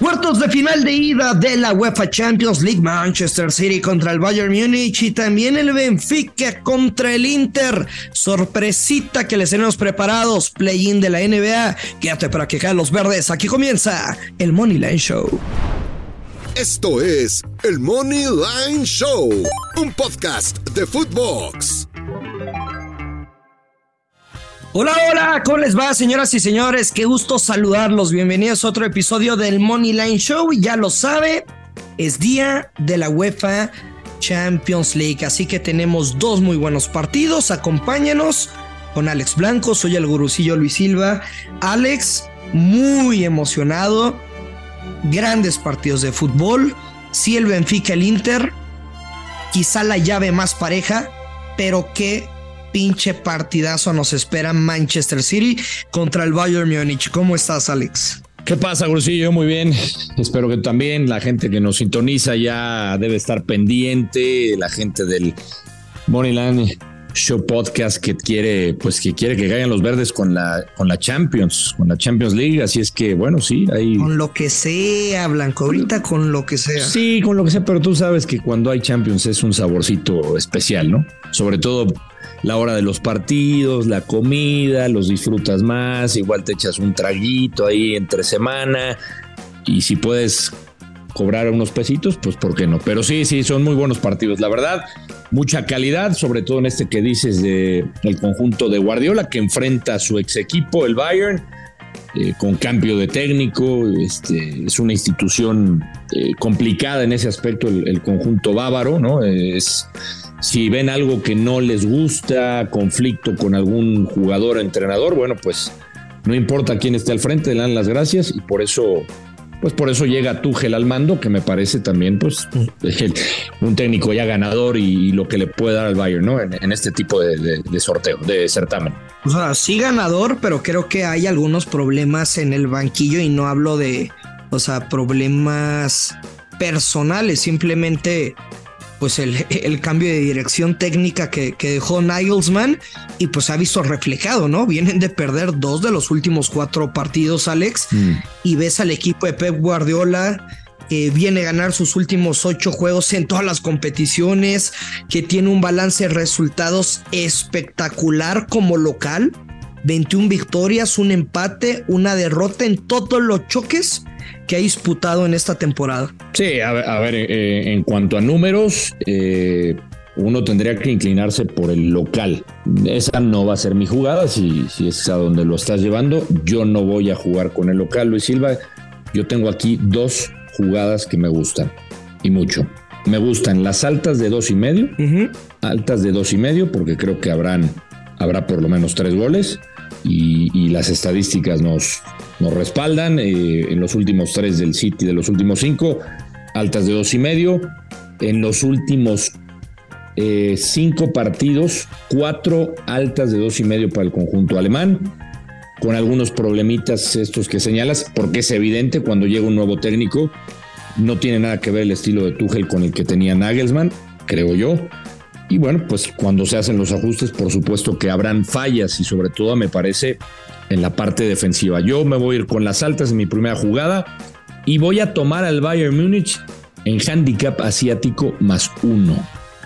Cuartos de final de ida de la UEFA Champions League, Manchester City contra el Bayern Múnich y también el Benfica contra el Inter. Sorpresita que les tenemos preparados, play-in de la NBA. Quédate para que caen los verdes. Aquí comienza el Money Line Show. Esto es el Money Line Show, un podcast de Footbox. Hola, hola, ¿cómo les va, señoras y señores? Qué gusto saludarlos. Bienvenidos a otro episodio del Money Line Show. Ya lo sabe, es día de la UEFA Champions League. Así que tenemos dos muy buenos partidos. Acompáñanos con Alex Blanco. Soy el gurucillo Luis Silva. Alex, muy emocionado. Grandes partidos de fútbol. Sí, el Benfica, el Inter. Quizá la llave más pareja, pero qué pinche partidazo nos espera Manchester City contra el Bayern Múnich. ¿Cómo estás, Alex? ¿Qué pasa, Grusillo? Muy bien. Espero que también la gente que nos sintoniza ya debe estar pendiente, la gente del Moneyland Show Podcast que quiere, pues que quiere que caigan los verdes con la, con la Champions, con la Champions League. Así es que, bueno, sí, ahí. Con lo que sea, Blanco, ahorita con lo que sea. Sí, con lo que sea, pero tú sabes que cuando hay Champions es un saborcito especial, ¿no? Sobre todo la hora de los partidos, la comida, los disfrutas más, igual te echas un traguito ahí entre semana y si puedes cobrar unos pesitos, pues por qué no. Pero sí, sí, son muy buenos partidos, la verdad. Mucha calidad, sobre todo en este que dices de el conjunto de Guardiola que enfrenta a su ex equipo, el Bayern. Eh, con cambio de técnico, este, es una institución eh, complicada en ese aspecto el, el conjunto bávaro, ¿no? Es, si ven algo que no les gusta, conflicto con algún jugador o entrenador, bueno, pues no importa quién esté al frente, le dan las gracias y por eso, pues por eso llega Tuchel al mando, que me parece también, pues, un técnico ya ganador y, lo que le puede dar al Bayern, ¿no? En, este tipo de, sorteo, de certamen. O sea, sí ganador, pero creo que hay algunos problemas en el banquillo y no hablo de, o sea, problemas personales, simplemente pues el, cambio de dirección técnica que, dejó Nigelsmann y pues ha visto reflejado, ¿no? Vienen de perder dos de los últimos cuatro partidos, Alex, mm. y ves al equipo de Pep Guardiola que viene a ganar sus últimos ocho juegos en todas las competiciones, que tiene un balance de resultados espectacular como local, 21 victorias, un empate, una derrota en todos los choques que ha disputado en esta temporada. Sí, a ver, eh, en cuanto a números, eh, uno tendría que inclinarse por el local. Esa no va a ser mi jugada, si, si es a donde lo estás llevando. Yo no voy a jugar con el local, Luis Silva. Yo tengo aquí dos jugadas que me gustan y mucho. Me gustan las altas de dos y medio, altas de dos y medio, porque creo que habrán, habrá por lo menos tres goles y, las estadísticas nos, nos respaldan. Eh, en los últimos tres del City, de los últimos cinco, altas de dos y medio. En los últimos eh, cinco partidos, cuatro altas de dos y medio para el conjunto alemán, con algunos problemitas estos que señalas, porque es evidente cuando llega un nuevo técnico, no tiene nada que ver el estilo de Tuchel con el que tenía Nagelsmann, creo yo. Y bueno, pues cuando se hacen los ajustes, por supuesto que habrán fallas y sobre todo me parece en la parte defensiva. Yo me voy a ir con las altas en mi primera jugada y voy a tomar al Bayern Múnich en handicap asiático más uno.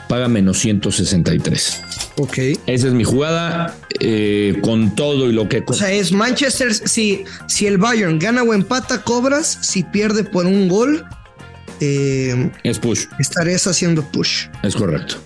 Paga menos 163. Ok. Esa es mi jugada eh, con todo y lo que... O sea, es Manchester, si, si el Bayern gana o empata, cobras. Si pierde por un gol, eh, es push. Estarías haciendo push. Es correcto.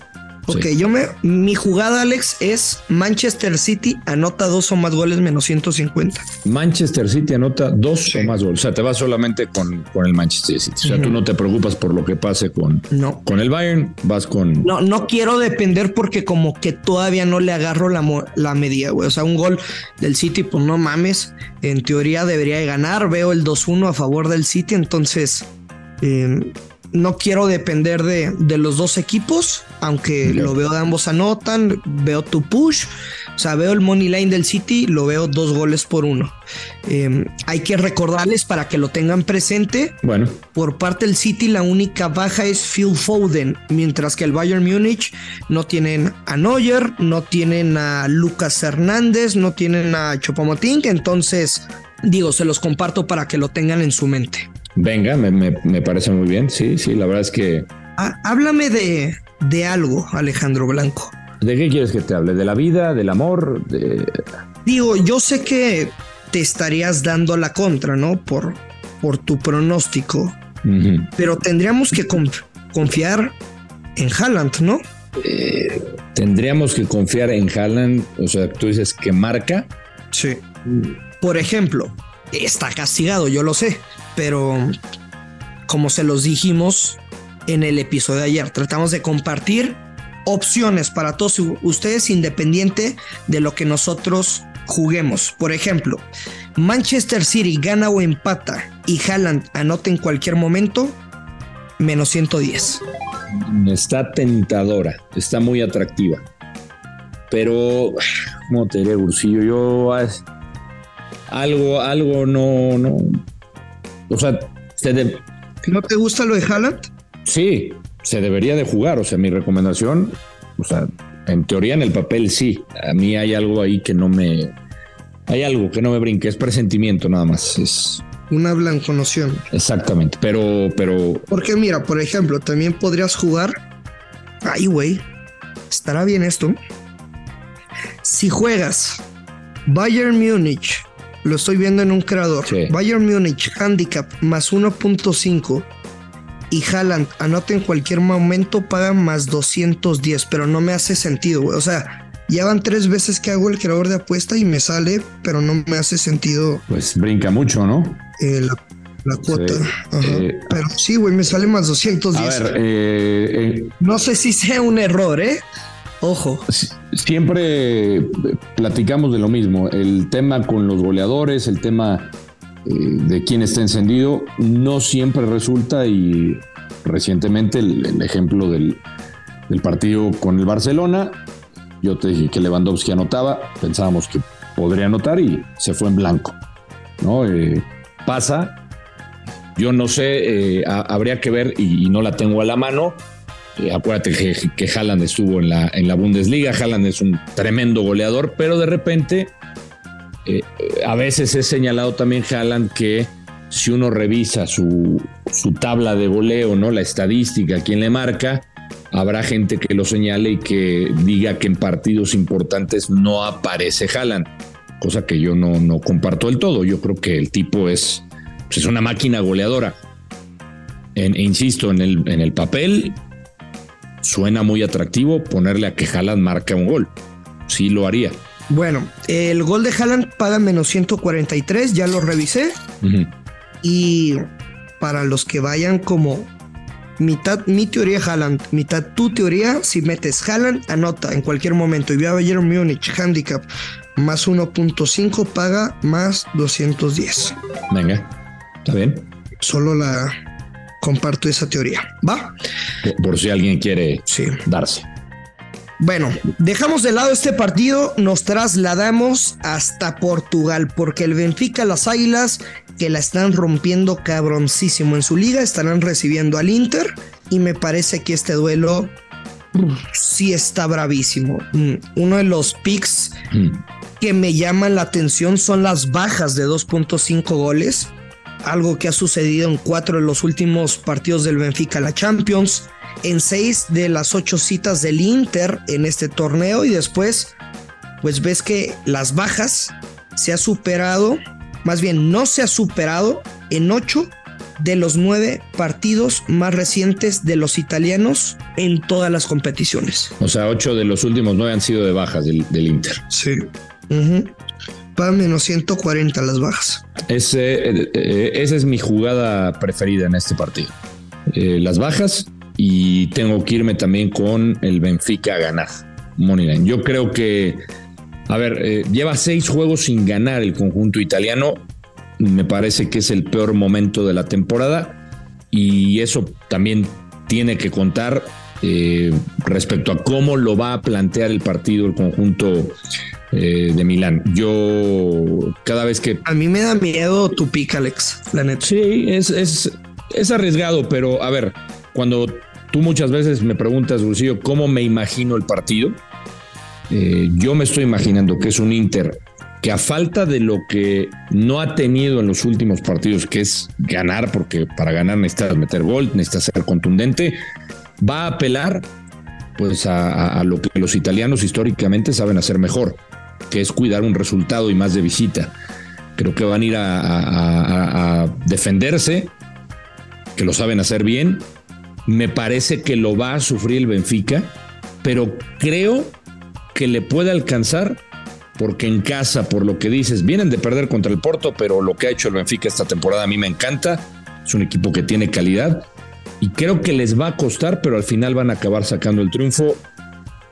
Ok, yo me. Mi jugada, Alex, es Manchester City anota dos o más goles menos 150. Manchester City anota dos o más goles. O sea, te vas solamente con, con el Manchester City. O sea, tú no te preocupas por lo que pase con, no. con el Bayern, vas con. No, no quiero depender porque como que todavía no le agarro la, la medida, güey. O sea, un gol del City, pues no mames. En teoría debería de ganar. Veo el 2-1 a favor del City, entonces. Eh, no quiero depender de, de los dos equipos, aunque lo veo de ambos anotan, veo tu push, o sea, veo el money line del City, lo veo dos goles por uno. Em, hay que recordarles para que lo tengan presente. Bueno. Por parte del City, la única baja es Phil Foden, mientras que el Bayern Múnich no tienen a Neuer, no tienen a Lucas Hernández, no tienen a Chopomoting, entonces digo, se los comparto para que lo tengan en su mente. Venga, me, parece muy bien. Sí, sí, la verdad es que. háblame de, de algo, Alejandro Blanco. ¿De qué quieres que te hable? ¿De la vida? ¿Del amor? De... Digo, yo sé que te estarías dando la contra, ¿no? Por, por tu pronóstico. Pero tendríamos que confiar en Haaland, ¿no? Eh, tendríamos que confiar en Haaland, o sea, tú dices que marca. Sí. Por ejemplo, está castigado, yo lo sé, pero como se los dijimos en el episodio de ayer, tratamos de compartir opciones para todos ustedes independiente de lo que nosotros juguemos. Por ejemplo, Manchester City gana o empata y Haaland anota en cualquier momento, menos 110. Está tentadora, está muy atractiva. Pero, ¿cómo te diré, Ursillo? Yo algo, algo no, no. O sea, ¿no te gusta lo de Haaland? Sí, se debería de jugar. O sea, mi recomendación, o sea, en teoría en el papel sí. A mí hay algo ahí que no me. Hay algo que no me brinque, es presentimiento nada más. Es una blanconoción. Exactamente, pero, pero. Porque mira, por ejemplo, también podrías jugar. Ay, güey. Estará bien esto. Si juegas Bayern Múnich, lo estoy viendo en un creador. Bayern Múnich, handicap más 1.5 y Haaland anota en cualquier momento, paga más 210, pero no me hace sentido, güey. O sea, ya van tres veces que hago el creador de apuesta y me sale, pero no me hace sentido. Pues brinca mucho, ¿no? Eh, la, cuota. Eh, pero sí, güey, me sale más 210. A ver, eh, no sé si sea un error, ¿eh? Ojo. Siempre platicamos de lo mismo. El tema con los goleadores, el tema de quién está encendido, no siempre resulta y recientemente el, ejemplo del, partido con el Barcelona, yo te dije que Lewandowski anotaba, pensábamos que podría anotar y se fue en blanco. ¿no? Eh, pasa, yo no sé, eh, habría que ver y, no la tengo a la mano. Eh, acuérdate que, que Haaland estuvo en la, en la Bundesliga, Haaland es un tremendo goleador, pero de repente eh, a veces he señalado también, Haaland, que si uno revisa su, tabla de voleo, ¿no? La estadística, quién le marca, habrá gente que lo señale y que diga que en partidos importantes no aparece Haaland, cosa que yo no, no comparto del todo. Yo creo que el tipo es, pues, es una máquina goleadora. E insisto, en el, en el papel suena muy atractivo ponerle a que Haaland marca un gol. Sí lo haría. Bueno, el gol de Haaland paga menos 143, ya lo revisé. Y para los que vayan como mitad mi teoría Haaland, mitad tu teoría, si metes Haaland, anota en cualquier momento. Y voy a Bayern Múnich, handicap, más 1.5, paga más 210. Venga, está bien. Solo la comparto esa teoría. ¿Va? Por, si alguien quiere darse. Bueno, dejamos de lado este partido, nos trasladamos hasta Portugal, porque el Benfica, las Águilas, que la están rompiendo cabroncísimo en su liga, estarán recibiendo al Inter y me parece que este duelo sí está bravísimo. Mm, uno de los picks mm. que me llaman la atención son las bajas de 2.5 goles, algo que ha sucedido en cuatro de los últimos partidos del Benfica, la Champions en seis de las ocho citas del Inter en este torneo y después pues ves que las bajas se ha superado, más bien no se ha superado en ocho de los nueve partidos más recientes de los italianos en todas las competiciones. O sea, ocho de los últimos nueve han sido de bajas del, Inter. Sí. Uh menos 140 las bajas. Ese, eh, eh, esa es mi jugada preferida en este partido. Eh, las bajas y tengo que irme también con el Benfica a ganar. Moneyline. Yo creo que, a ver, lleva seis juegos sin ganar el conjunto italiano. Me parece que es el peor momento de la temporada y eso también tiene que contar respecto a cómo lo va a plantear el partido el conjunto eh, de Milán. Yo cada vez que... A mí me da miedo tu pick, Alex, la neta. Sí, es, es, es arriesgado, pero a ver, cuando Tú muchas veces me preguntas, Lucillo, ¿cómo me imagino el partido? Eh, yo me estoy imaginando que es un Inter que a falta de lo que no ha tenido en los últimos partidos, que es ganar, porque para ganar necesitas meter gol, necesitas ser contundente, va a apelar pues a, lo que los italianos históricamente saben hacer mejor, que es cuidar un resultado y más de visita. Creo que van a ir a, a defenderse, que lo saben hacer bien. Me parece que lo va a sufrir el Benfica, pero creo que le puede alcanzar porque en casa, por lo que dices, vienen de perder contra el Porto, pero lo que ha hecho el Benfica esta temporada a mí me encanta. Es un equipo que tiene calidad y creo que les va a costar, pero al final van a acabar sacando el triunfo.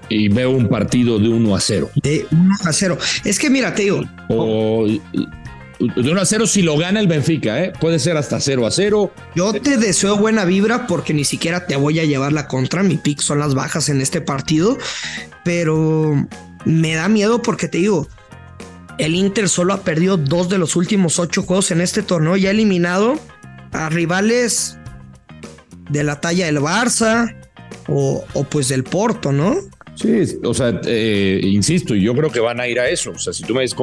Y veo un partido de 1 a 0. De 1 a 0. Es que mira, te digo. O de 1 a 0 si lo gana el Benfica, ¿eh? puede ser hasta 0 a 0. Yo te deseo buena vibra porque ni siquiera te voy a llevar la contra. Mi pick son las bajas en este partido, pero me da miedo porque te digo, el Inter solo ha perdido dos de los últimos ocho juegos en este torneo y ha eliminado a rivales de la talla del Barça o, pues del Porto, ¿no? Sí, o sea, eh, insisto, yo creo que van a ir a eso. O sea, si tú me dices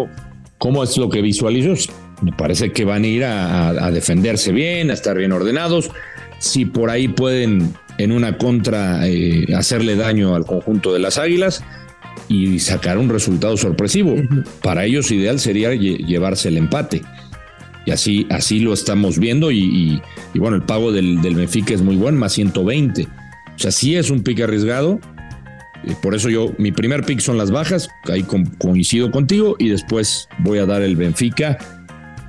cómo, es lo que visualizo, me parece que van a ir a, defenderse bien, a estar bien ordenados. Si por ahí pueden en una contra eh, hacerle daño al conjunto de las Águilas, y sacar un resultado sorpresivo. Para ellos ideal sería llevarse el empate. Y así, así lo estamos viendo y, bueno, el pago del, del, Benfica es muy bueno, más 120. O sea, sí es un pick arriesgado. Por eso yo, mi primer pick son las bajas, ahí coincido contigo, y después voy a dar el Benfica,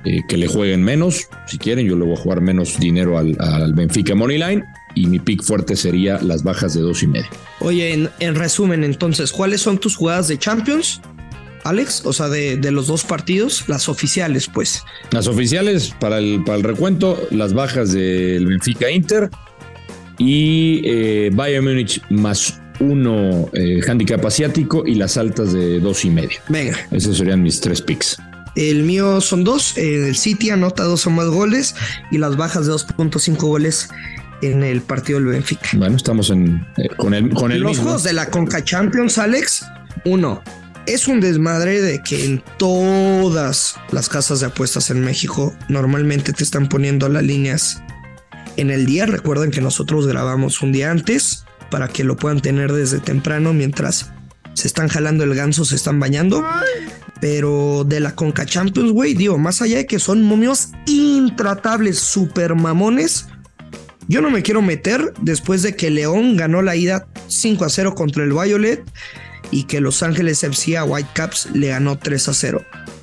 eh, que le jueguen menos, si quieren, yo le voy a jugar menos dinero al, al Benfica Moneyline, y mi pick fuerte sería las bajas de dos y medio. Oye, en, resumen, entonces, ¿cuáles son tus jugadas de Champions? Alex, o sea, de, los dos partidos, las oficiales, pues. Las oficiales para el, para el recuento, las bajas del Benfica Inter y eh, Bayern Múnich más uno eh, handicap asiático y las altas de dos y medio. Venga. Esos serían mis tres picks. El mío son dos. El City anota dos o más goles y las bajas de 2.5 goles en el partido del Benfica. Bueno, estamos en, eh, con el, con el Los juegos de la Conca Champions, Alex, uno, es un desmadre de que en todas las casas de apuestas en México normalmente te están poniendo las líneas en el día. Recuerden que nosotros grabamos un día antes para que lo puedan tener desde temprano mientras se están jalando el ganso, se están bañando. Pero de la Conca Champions, güey, digo, más allá de que son momios intratables, super mamones, yo no me quiero meter después de que León ganó la ida 5 a 0 contra el Violet y que Los Ángeles FC a Whitecaps le ganó 3 a 0.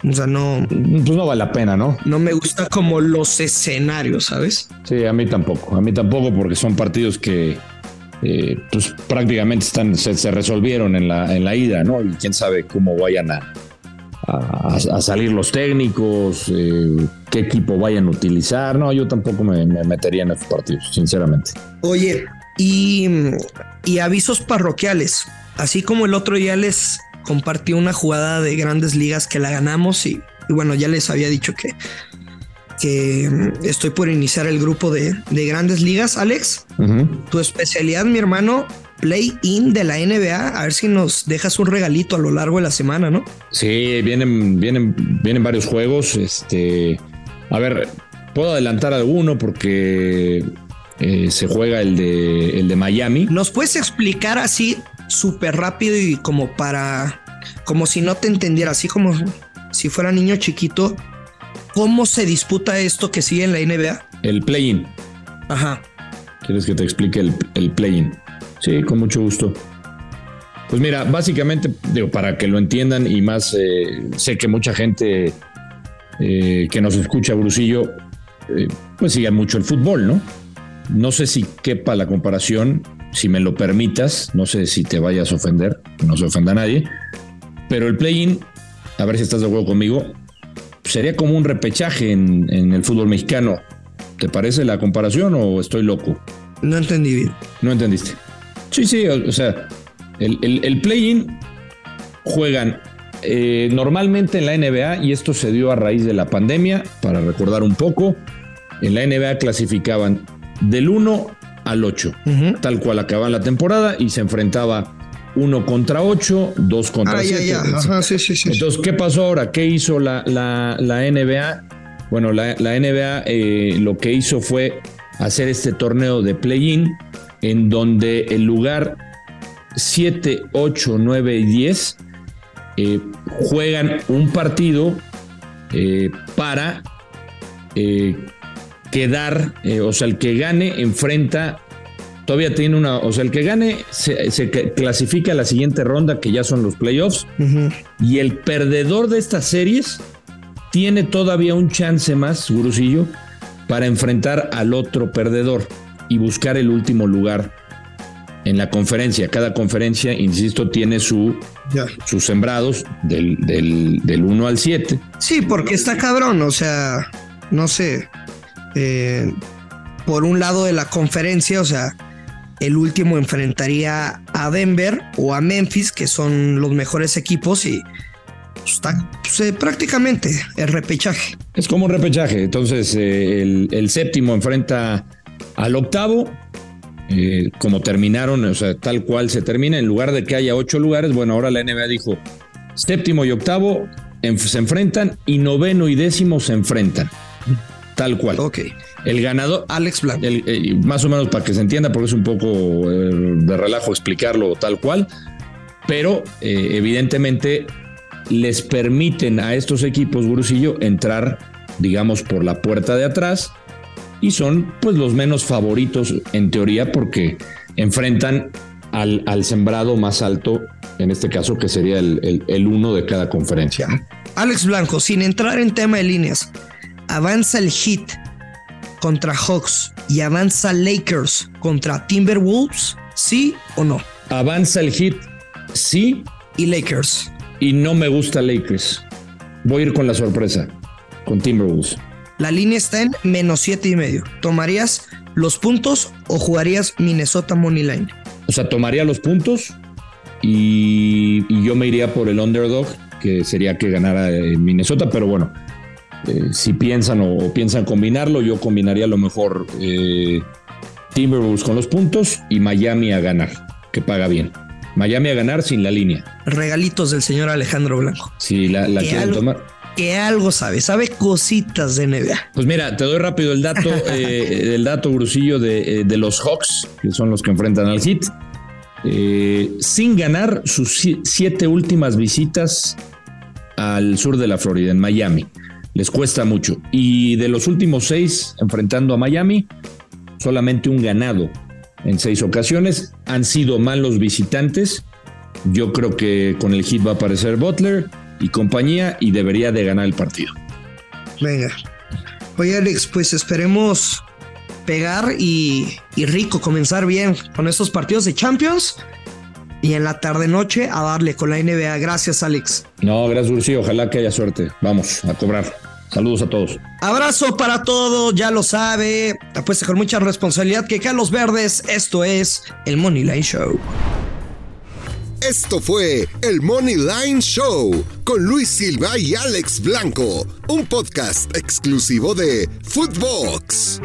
O sea, no. Pues no vale la pena, ¿no? No me gusta como los escenarios, ¿sabes? Sí, a mí tampoco. A mí tampoco, porque son partidos que eh, pues prácticamente están, se, resolvieron en la, en la ida, ¿no? Y quién sabe cómo vayan a, a, salir los técnicos, eh, qué equipo vayan a utilizar. No, yo tampoco me, metería en esos partidos, sinceramente. Oye, y, y, avisos parroquiales. Así como el otro día les compartí una jugada de grandes ligas que la ganamos y, bueno, ya les había dicho que, que estoy por iniciar el grupo de, de grandes ligas. Alex, tu especialidad, mi hermano, play-in de la NBA. A ver si nos dejas un regalito a lo largo de la semana, ¿no? Sí, vienen, vienen, vienen varios juegos. Este, a ver, puedo adelantar alguno porque eh, se juega el de, el de Miami. ¿Nos puedes explicar así súper rápido y como para, como si no te entendiera, así como si fuera niño chiquito, cómo se disputa esto que sigue en la NBA? El play-in. Ajá. ¿Quieres que te explique el, el play-in? Sí, con mucho gusto. Pues mira, básicamente, digo, para que lo entiendan y más, eh, sé que mucha gente eh, que nos escucha, Brusillo, eh, pues sigue mucho el fútbol, ¿no? No sé si quepa la comparación, si me lo permitas, no sé si te vayas a ofender, no se ofenda a nadie, pero el play-in, a ver si estás de acuerdo conmigo, sería como un repechaje en, en el fútbol mexicano. ¿Te parece la comparación o estoy loco? No entendí bien. No entendiste. Sí, sí, o, sea, el, play-in juegan eh, normalmente en la NBA, y esto se dio a raíz de la pandemia, para recordar un poco, en la NBA clasificaban del 1 al 8, tal cual acababan la temporada y se enfrentaba uno contra ocho, dos contra Ah, ya, siete. ya. Ajá, sí, sí, sí. Entonces, ¿qué pasó ahora? ¿Qué hizo la, la- la NBA? Bueno, la, la NBA eh, lo que hizo fue hacer este torneo de play-in en donde el lugar 7, 8, 9 y 10 eh, juegan un partido eh, para eh, quedar, eh, o sea, el que gane enfrenta, todavía tiene una, o sea, el que gane se, se clasifica a la siguiente ronda, que ya son los playoffs, y el perdedor de estas series tiene todavía un chance más, Gurusillo, para enfrentar al otro perdedor y buscar el último lugar en la conferencia. Cada conferencia, insisto, tiene su, Ya. sus sembrados del, del, del 1 al 7. Sí, porque está cabrón, o sea, no sé. eh, por un lado de la conferencia, o sea, el último enfrentaría a Denver o a Memphis, que son los mejores equipos, y pues, está pues, eh, prácticamente el repechaje. Es como un repechaje. Entonces, eh, el, séptimo enfrenta al octavo. eh, como terminaron, o sea, tal cual se termina, en lugar de que haya ocho lugares, bueno, ahora la NBA dijo séptimo y octavo se enfrentan y noveno y décimo se enfrentan. Tal cual. Ok. El ganador, Alex Blanco. el- eh, más o menos para que se entienda, porque es un poco eh, de relajo explicarlo tal cual, pero eh, evidentemente les permiten a estos equipos, Gurusillo, entrar, digamos, por la puerta de atrás y son pues los menos favoritos en teoría porque enfrentan al, al sembrado más alto, en este caso que sería el, el- el uno de cada conferencia. Alex Blanco, sin entrar en tema de líneas, avanza el Heat contra Hawks y avanza Lakers contra Timberwolves, ¿sí o no? Avanza el hit, sí, Y Lakers. y no me gusta Lakers. Voy a ir con la sorpresa, con Timberwolves. La línea está en menos siete y medio. ¿Tomarías los puntos o jugarías Minnesota Money Line? O sea, tomaría los puntos y, y yo me iría por el underdog, que sería que ganara eh, Minnesota, pero bueno, eh, si piensan o, piensan combinarlo, yo combinaría a lo mejor eh, Timberwolves con los puntos y Miami a ganar, que paga bien. Miami a ganar sin la línea. Regalitos del señor Alejandro Blanco. Si la, quieren algo- tomar. Que algo sabe, sabe cositas de NBA. Pues mira, te doy rápido el dato, eh, el dato grusillo de, eh, de los Hawks, que son los que enfrentan al Heat. Eh, sin ganar sus si- siete últimas visitas al sur de la Florida, en Miami. Les cuesta mucho. Y de los últimos seis enfrentando a Miami, solamente un ganado en seis ocasiones. Han sido malos visitantes. Yo creo que con el hit va a aparecer Butler y compañía y debería de ganar el partido. Venga. Oye, Alex, pues esperemos pegar y, y rico comenzar bien con estos partidos de Champions. Y en la tarde-noche a darle con la NBA. Gracias, Alex. No, gracias, Ursi. Ojalá que haya suerte. Vamos a cobrar. Saludos a todos. Abrazo para todos, ya lo sabe. Apuesta con mucha responsabilidad que Carlos Verdes. Esto es el Money Line Show. Esto fue el Money Line Show con Luis Silva y Alex Blanco, un podcast exclusivo de Footbox.